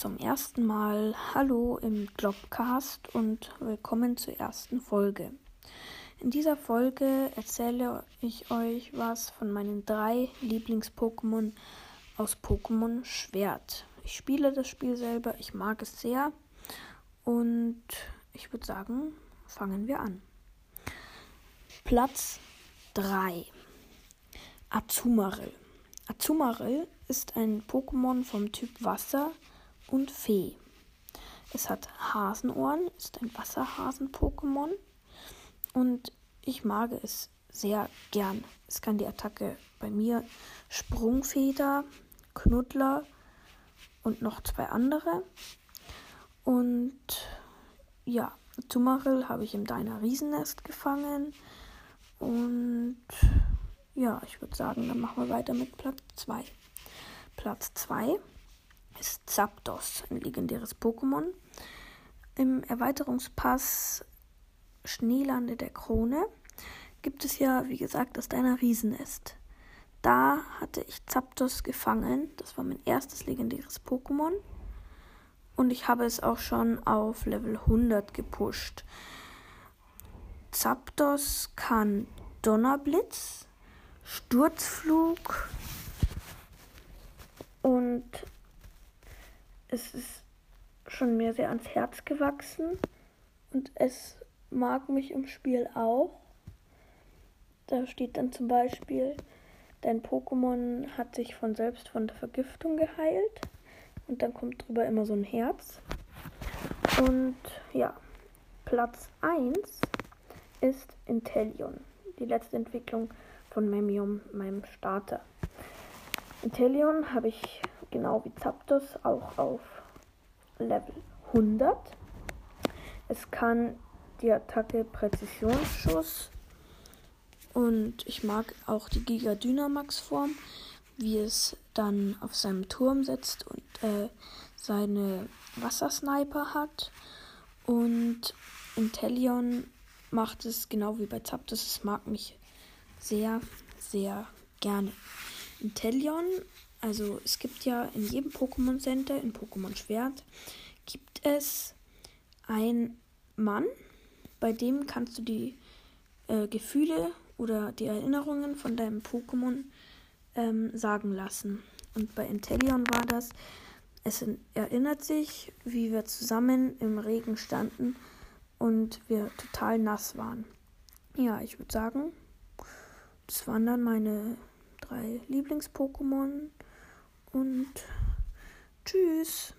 zum ersten Mal Hallo im Globcast und willkommen zur ersten Folge. In dieser Folge erzähle ich euch was von meinen drei Lieblings-Pokémon aus Pokémon Schwert. Ich spiele das Spiel selber, ich mag es sehr und ich würde sagen, fangen wir an. Platz 3 Azumarill. Azumarill ist ein Pokémon vom Typ Wasser und Fee. Es hat Hasenohren, ist ein Wasserhasen-Pokémon und ich mag es sehr gern. Es kann die Attacke bei mir Sprungfeder, Knuddler und noch zwei andere. Und ja, Zumarill habe ich im Deiner Riesennest gefangen. Und ja, ich würde sagen, dann machen wir weiter mit Platz 2. Platz 2 ist Zapdos, ein legendäres Pokémon. Im Erweiterungspass Schneelande der Krone gibt es ja, wie gesagt, das deiner Riesennest. Da hatte ich Zapdos gefangen. Das war mein erstes legendäres Pokémon. Und ich habe es auch schon auf Level 100 gepusht. Zapdos kann Donnerblitz, Sturzflug und es ist schon mir sehr ans Herz gewachsen und es mag mich im Spiel auch. Da steht dann zum Beispiel, dein Pokémon hat sich von selbst von der Vergiftung geheilt und dann kommt drüber immer so ein Herz. Und ja, Platz 1 ist Intellion, die letzte Entwicklung von Memium, meinem Starter. Intellion habe ich genau wie Zapdos auch auf Level 100. Es kann die Attacke Präzisionsschuss und ich mag auch die Giga Dynamax Form, wie es dann auf seinem Turm setzt und äh, seine Wassersniper hat. Und Intellion macht es genau wie bei Zapdos. Es mag mich sehr, sehr gerne. Intellion also es gibt ja in jedem Pokémon Center, in Pokémon Schwert, gibt es einen Mann, bei dem kannst du die äh, Gefühle oder die Erinnerungen von deinem Pokémon ähm, sagen lassen. Und bei Intellion war das, es erinnert sich, wie wir zusammen im Regen standen und wir total nass waren. Ja, ich würde sagen, das waren dann meine drei Lieblings-Pokémon und tschüss.